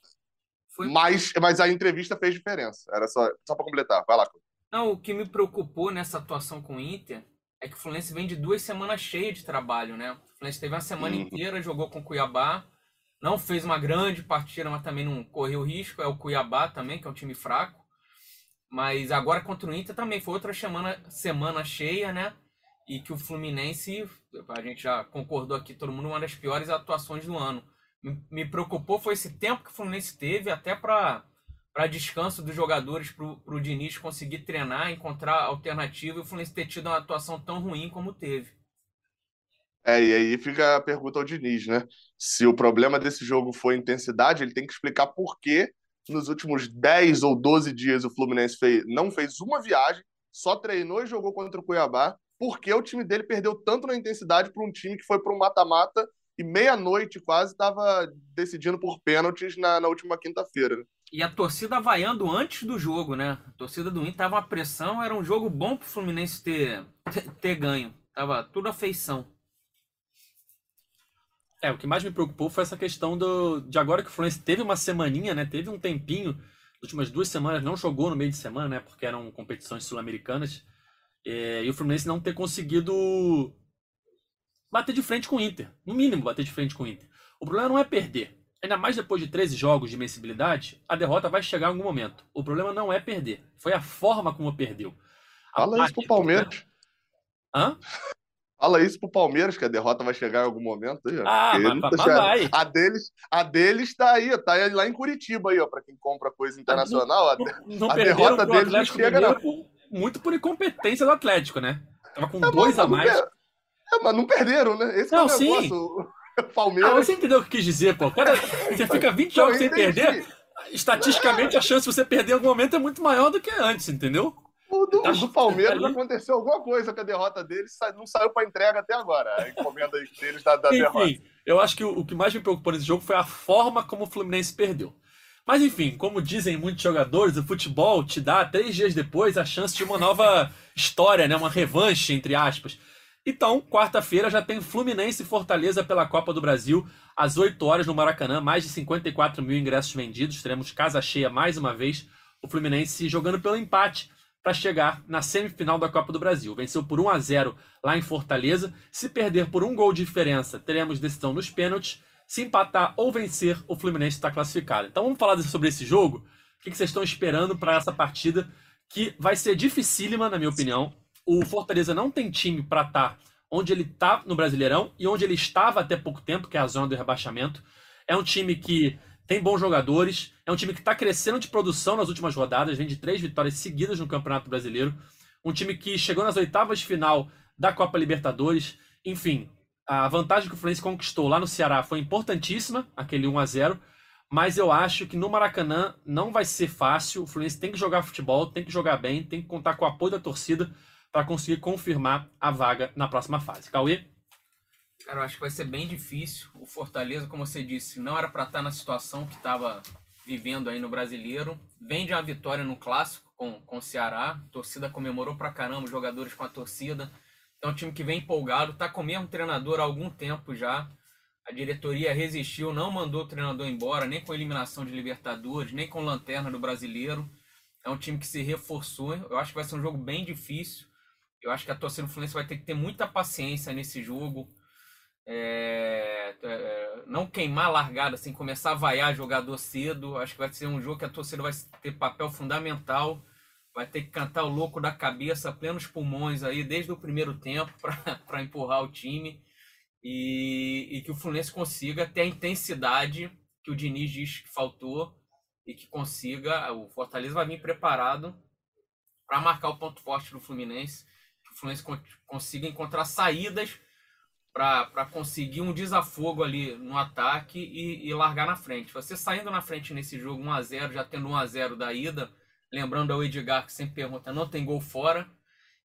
Foi... Mas, mas a entrevista fez diferença. Era só, só para completar. Vai lá. Não, o que me preocupou nessa atuação com o Inter é que o Fluminense vem de duas semanas cheias de trabalho, né? O Fluminense teve uma semana uhum. inteira, jogou com o Cuiabá, não fez uma grande partida, mas também não correu risco. É o Cuiabá também, que é um time fraco. Mas agora contra o Inter também foi outra semana, semana cheia, né? E que o Fluminense, a gente já concordou aqui, todo mundo, uma das piores atuações do ano. Me preocupou foi esse tempo que o Fluminense teve até para para descanso dos jogadores, para o Diniz conseguir treinar, encontrar alternativa e o Fluminense ter tido uma atuação tão ruim como teve. É, e aí fica a pergunta ao Diniz, né? Se o problema desse jogo foi intensidade, ele tem que explicar por que nos últimos 10 ou 12 dias o Fluminense fez, não fez uma viagem, só treinou e jogou contra o Cuiabá, porque o time dele perdeu tanto na intensidade para um time que foi para um mata-mata e meia-noite quase estava decidindo por pênaltis na, na última quinta-feira. Né? E a torcida vaiando antes do jogo, né? A torcida do Inter tava uma pressão, era um jogo bom pro Fluminense ter, ter, ter ganho. Tava tudo afeição. É, o que mais me preocupou foi essa questão do, de agora que o Fluminense teve uma semaninha, né? Teve um tempinho últimas duas semanas não jogou no meio de semana, né? Porque eram competições sul-americanas. É, e o Fluminense não ter conseguido bater de frente com o Inter. No mínimo, bater de frente com o Inter. O problema não é perder. Ainda mais depois de 13 jogos de invencibilidade, a derrota vai chegar em algum momento. O problema não é perder. Foi a forma como perdeu. A Fala isso pro Palmeiras. Hã? Fala isso pro Palmeiras, que a derrota vai chegar em algum momento. Aí, ah, mas, tá mas vai. A deles, a deles tá aí, tá aí lá em Curitiba aí, ó, para quem compra coisa internacional. Não, não, a, derrota deles não chega não. Muito por incompetência do Atlético, né? Tava com é, dois a mais. É, mas não perderam, né? Esse não, é o negócio. Sim. Palmeiras. Ah, você entendeu o que quis dizer, pô? Cara, você fica 20 jogos sem perder. Estatisticamente, a chance de você perder em algum momento é muito maior do que antes, entendeu? O do, tá do Palmeiras tá aconteceu alguma coisa com a derrota deles, não saiu para entrega até agora. A encomenda deles da, da enfim, derrota. Eu acho que o, o, que mais me preocupou nesse jogo foi a forma como o Fluminense perdeu. Mas enfim, como dizem muitos jogadores, o futebol te dá três dias depois a chance de uma nova história, né? uma revanche, entre aspas. Então, quarta-feira já tem Fluminense e Fortaleza pela Copa do Brasil, às 8 horas no Maracanã. Mais de 54 mil ingressos vendidos. Teremos casa cheia mais uma vez. O Fluminense jogando pelo empate para chegar na semifinal da Copa do Brasil. Venceu por 1 a 0 lá em Fortaleza. Se perder por um gol de diferença, teremos decisão nos pênaltis. Se empatar ou vencer, o Fluminense está classificado. Então vamos falar sobre esse jogo. O que vocês estão esperando para essa partida? Que vai ser dificílima, na minha opinião. O Fortaleza não tem time para estar tá onde ele está no Brasileirão e onde ele estava até pouco tempo, que é a zona do rebaixamento. É um time que tem bons jogadores, é um time que está crescendo de produção nas últimas rodadas, vem de três vitórias seguidas no Campeonato Brasileiro, um time que chegou nas oitavas de final da Copa Libertadores, enfim, a vantagem que o Fluminense conquistou lá no Ceará foi importantíssima, aquele 1 a 0 mas eu acho que no Maracanã não vai ser fácil. O Fluminense tem que jogar futebol, tem que jogar bem, tem que contar com o apoio da torcida para conseguir confirmar a vaga na próxima fase. Cauê? Cara, eu acho que vai ser bem difícil. O Fortaleza, como você disse, não era para estar na situação que estava vivendo aí no Brasileiro. Vem de uma vitória no Clássico com, com o Ceará. A torcida comemorou pra caramba, os jogadores com a torcida. Então, um time que vem empolgado, tá com o mesmo treinador há algum tempo já. A diretoria resistiu, não mandou o treinador embora, nem com eliminação de Libertadores, nem com lanterna do Brasileiro. É um time que se reforçou. Eu acho que vai ser um jogo bem difícil. Eu acho que a torcida do Fluminense vai ter que ter muita paciência nesse jogo é, é, não queimar a largada, assim, começar a vaiar jogador cedo. Acho que vai ser um jogo que a torcida vai ter papel fundamental. Vai ter que cantar o louco da cabeça, plenos pulmões aí, desde o primeiro tempo, para empurrar o time. E, e, que o Fluminense consiga ter a intensidade que o Diniz diz que faltou e que consiga. O Fortaleza vai vir preparado para marcar o ponto forte do Fluminense. O Fluminense consiga encontrar saídas para conseguir um desafogo ali no ataque e, e, largar na frente. Você saindo na frente nesse jogo 1 a 0 já tendo 1 a 0 da ida, lembrando ao Edgar que sempre pergunta, não tem gol fora,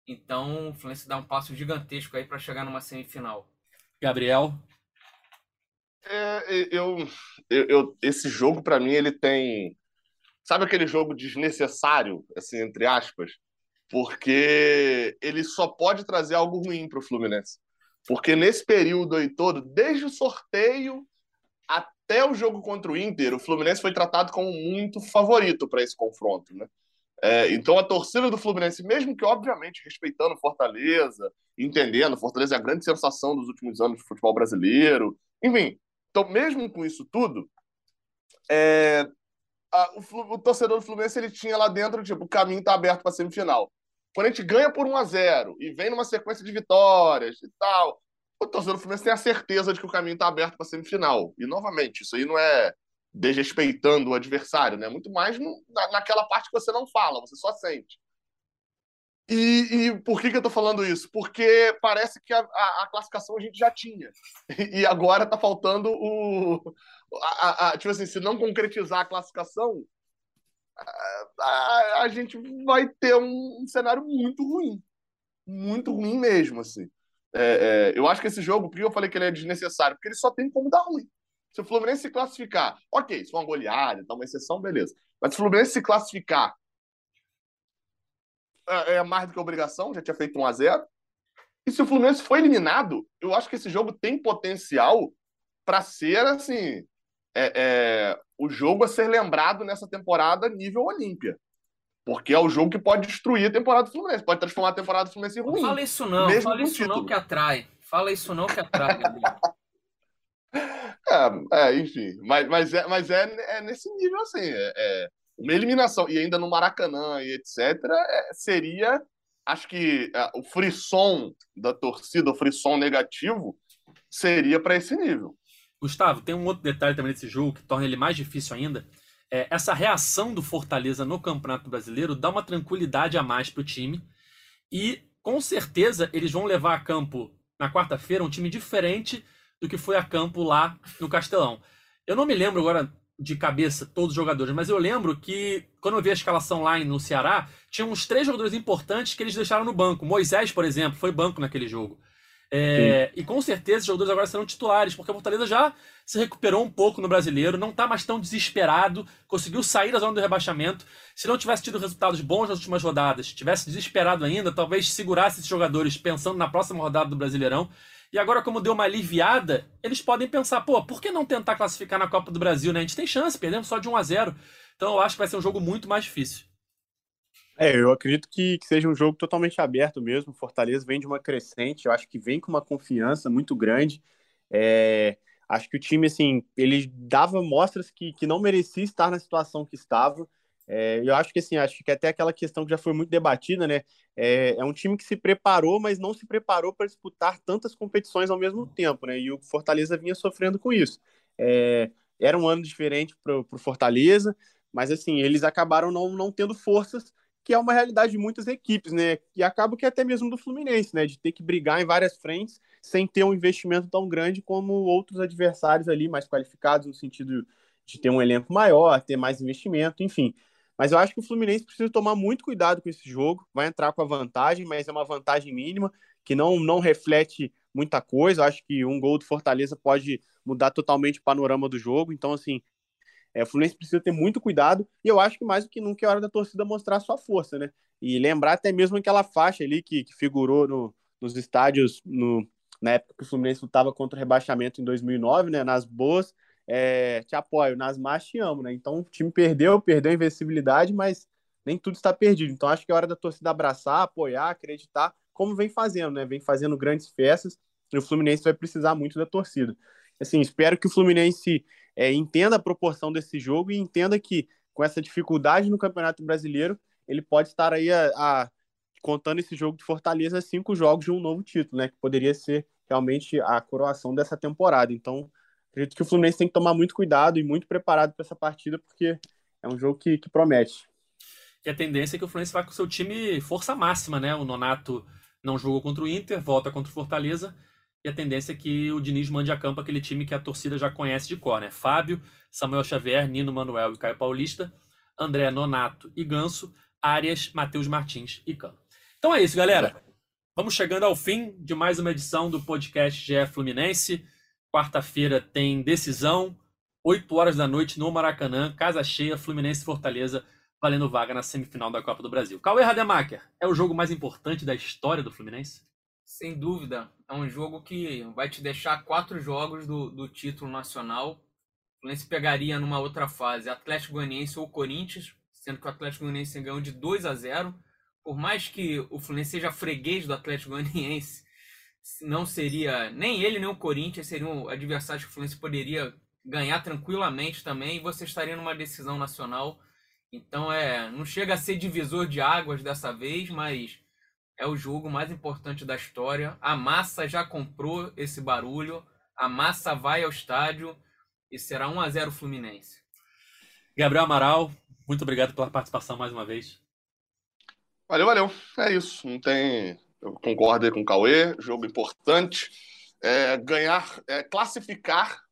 então o Fluminense dá um passo gigantesco aí para chegar numa semifinal. Gabriel? É, eu, eu, eu, esse jogo para mim ele tem, sabe aquele jogo desnecessário, assim entre aspas, porque ele só pode trazer algo ruim para o Fluminense. Porque nesse período aí todo, desde o sorteio até o jogo contra o Inter, o Fluminense foi tratado como muito favorito para esse confronto, né? É, então a torcida do Fluminense, mesmo que obviamente respeitando Fortaleza, entendendo, Fortaleza é a grande sensação dos últimos anos do futebol brasileiro, enfim, então mesmo com isso tudo, é, a, o, o, torcedor do Fluminense ele tinha lá dentro tipo o caminho está aberto para semifinal. Quando a gente ganha por 1 a 0 e vem numa sequência de vitórias e tal, o torcedor do Fluminense tem a certeza de que o caminho está aberto para a semifinal. E, novamente, isso aí não é desrespeitando o adversário, né? Muito mais no, na, naquela parte que você não fala, você só sente. E, e por que, que eu estou falando isso? Porque parece que a, a, a, classificação a gente já tinha. E agora está faltando o. A, tipo assim, se não concretizar a classificação, a, a, gente vai ter um, cenário muito ruim. Muito ruim mesmo, assim. É, é, eu acho que esse jogo, por que eu falei que ele é desnecessário? Porque ele só tem como dar ruim. Se o Fluminense se classificar, ok, se for uma goleada, então uma exceção, beleza. Mas se o Fluminense se classificar, é, é mais do que obrigação, já tinha feito 1 a 0 E se o Fluminense for eliminado, eu acho que esse jogo tem potencial para ser, assim, é, é, o jogo a ser lembrado nessa temporada nível Olímpia. Porque é o jogo que pode destruir a temporada do Fluminense, pode transformar a temporada do Fluminense em ruim. Fala isso não, fala isso título. não que atrai. Fala isso não que atrai, é, é, enfim, mas, mas, é, mas é, é nesse nível assim. É, é, uma eliminação, e ainda no Maracanã e etc., é, seria, acho que é, o frisson da torcida, o frisson negativo, seria para esse nível. Gustavo, tem um outro detalhe também desse jogo que torna ele mais difícil ainda. É, essa reação do Fortaleza no Campeonato Brasileiro dá uma tranquilidade a mais para o time. E com certeza eles vão levar a campo na quarta-feira um time diferente do que foi a campo lá no Castelão. Eu não me lembro agora de cabeça todos os jogadores, mas eu lembro que quando eu vi a escalação lá no Ceará, tinha uns três jogadores importantes que eles deixaram no banco. Moisés, por exemplo, foi banco naquele jogo. É, e com certeza os jogadores agora serão titulares, porque a Fortaleza já se recuperou um pouco no brasileiro, não está mais tão desesperado, conseguiu sair da zona do rebaixamento. Se não tivesse tido resultados bons nas últimas rodadas, tivesse desesperado ainda, talvez segurasse esses jogadores pensando na próxima rodada do Brasileirão. E agora, como deu uma aliviada, eles podem pensar, pô, por que não tentar classificar na Copa do Brasil, né? A gente tem chance, perdemos só de 1 a 0 Então eu acho que vai ser um jogo muito mais difícil. É, eu acredito que, que, seja um jogo totalmente aberto mesmo. Fortaleza vem de uma crescente, eu acho que vem com uma confiança muito grande. É, acho que o time, assim, ele dava mostras que, que não merecia estar na situação que estava. É, eu acho que assim, acho que até aquela questão que já foi muito debatida, né? É, é um time que se preparou, mas não se preparou para disputar tantas competições ao mesmo tempo, né? E o Fortaleza vinha sofrendo com isso. É, era um ano diferente para o Fortaleza, mas assim, eles acabaram não, não tendo forças, que é uma realidade de muitas equipes, né? E acaba que até mesmo do Fluminense, né? De ter que brigar em várias frentes sem ter um investimento tão grande como outros adversários ali mais qualificados, no sentido de ter um elenco maior, ter mais investimento, enfim. Mas eu acho que o Fluminense precisa tomar muito cuidado com esse jogo. Vai entrar com a vantagem, mas é uma vantagem mínima, que não, não reflete muita coisa. Eu acho que um gol do Fortaleza pode mudar totalmente o panorama do jogo. Então, assim, é, o Fluminense precisa ter muito cuidado. E eu acho que mais do que nunca é hora da torcida mostrar sua força, né? E lembrar até mesmo aquela faixa ali que, que figurou no, nos estádios no, na época que o Fluminense lutava contra o rebaixamento em 2009, né? Nas boas é, te apoio, nas más te amo, né? Então o time perdeu, perdeu a invencibilidade, mas nem tudo está perdido. Então acho que é hora da torcida abraçar, apoiar, acreditar, como vem fazendo, né? Vem fazendo grandes festas e o Fluminense vai precisar muito da torcida. Assim, espero que o Fluminense é, entenda a proporção desse jogo e entenda que com essa dificuldade no Campeonato Brasileiro, ele pode estar aí a, a contando esse jogo de Fortaleza cinco jogos de um novo título, né? Que poderia ser realmente a coroação dessa temporada. Então, acredito que o Fluminense tem que tomar muito cuidado e muito preparado para essa partida, porque é um jogo que, que promete. E a tendência é que o Fluminense vá com o seu time força máxima, né? O Nonato não jogou contra o Inter, volta contra o Fortaleza. E a tendência é que o Diniz mande a campo aquele time que a torcida já conhece de cor, né? Fábio, Samuel Xavier, Nino Manuel e Caio Paulista, André Nonato e Ganso, Arias, Matheus Martins e Cano. Então é isso, galera. Vamos chegando ao fim de mais uma edição do podcast GE Fluminense. Quarta-feira tem decisão, 8 horas da noite no Maracanã, casa cheia, Fluminense Fortaleza, valendo vaga na semifinal da Copa do Brasil. Cauê Rademacher, é o jogo mais importante da história do Fluminense? Sem dúvida, é um jogo que vai te deixar quatro jogos do, do título nacional. O Fluminense pegaria numa outra fase Atlético Goianiense ou Corinthians, sendo que o Atlético Goianiense ganhou de 2 a 0. Por mais que o Fluminense seja freguês do Atlético Goianiense, não seria nem ele nem o Corinthians seriam adversários que o Fluminense poderia ganhar tranquilamente também e você estaria numa decisão nacional. Então é, não chega a ser divisor de águas dessa vez, mas é o jogo mais importante da história. A massa já comprou esse barulho, a massa vai ao estádio e será 1 a 0 Fluminense. Gabriel Amaral, muito obrigado pela participação mais uma vez. Valeu, valeu. É isso. Não tem eu concordo aí com o Cauê, jogo importante. É, ganhar, é, classificar,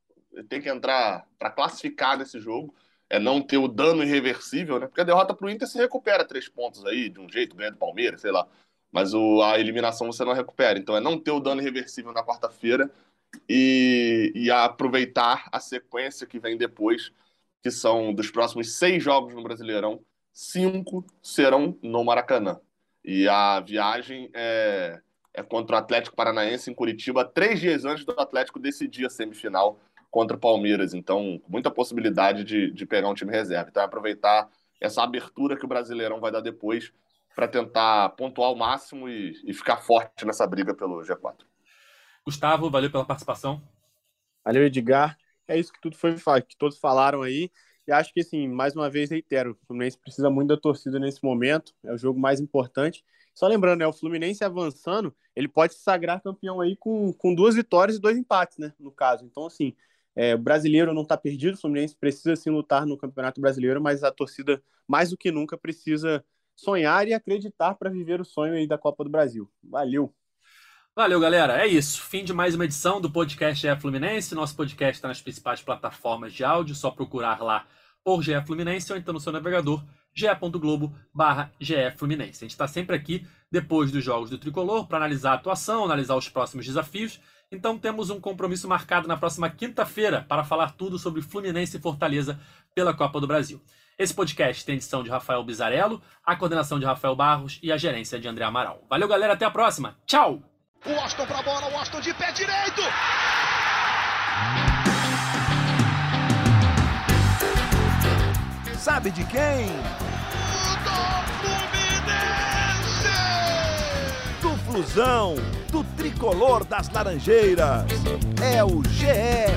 tem que entrar para classificar nesse jogo, é não ter o dano irreversível, né? Porque a derrota para o Inter se recupera três pontos aí, de um jeito, ganha do Palmeiras, sei lá. Mas o, a eliminação você não recupera. Então é não ter o dano irreversível na quarta-feira e, e aproveitar a sequência que vem depois, que são dos próximos seis jogos no Brasileirão, cinco serão no Maracanã. E a viagem é, é contra o Atlético Paranaense em Curitiba, três dias antes do Atlético decidir a semifinal contra o Palmeiras. Então, muita possibilidade de, de pegar um time reserva. Então, é aproveitar essa abertura que o Brasileirão vai dar depois para tentar pontuar ao máximo e, e ficar forte nessa briga pelo G4. Gustavo, valeu pela participação. Valeu, Edgar. É isso que tudo foi que todos falaram aí. E acho que, assim, mais uma vez, reitero, o Fluminense precisa muito da torcida nesse momento, é o jogo mais importante. Só lembrando, né, o Fluminense avançando, ele pode se sagrar campeão aí com, com duas vitórias e dois empates, né, no caso. Então, assim, é, o brasileiro não está perdido, o Fluminense precisa, sim, lutar no Campeonato Brasileiro, mas a torcida, mais do que nunca, precisa sonhar e acreditar para viver o sonho aí da Copa do Brasil. Valeu! Valeu, galera. É isso. Fim de mais uma edição do podcast GE Fluminense. Nosso podcast está nas principais plataformas de áudio. Só procurar lá por GE Fluminense ou então no seu navegador ge.globo barra Fluminense. A gente está sempre aqui depois dos jogos do Tricolor para analisar a atuação, analisar os próximos desafios. Então temos um compromisso marcado na próxima quinta-feira para falar tudo sobre Fluminense e Fortaleza pela Copa do Brasil. Esse podcast tem edição de Rafael Bizarello, a coordenação de Rafael Barros e a gerência de André Amaral. Valeu, galera. Até a próxima. Tchau! O Austin pra bola, o Austin de pé direito. Sabe de quem? Do Fluminense! Do Flusão, do tricolor das Laranjeiras. É o GE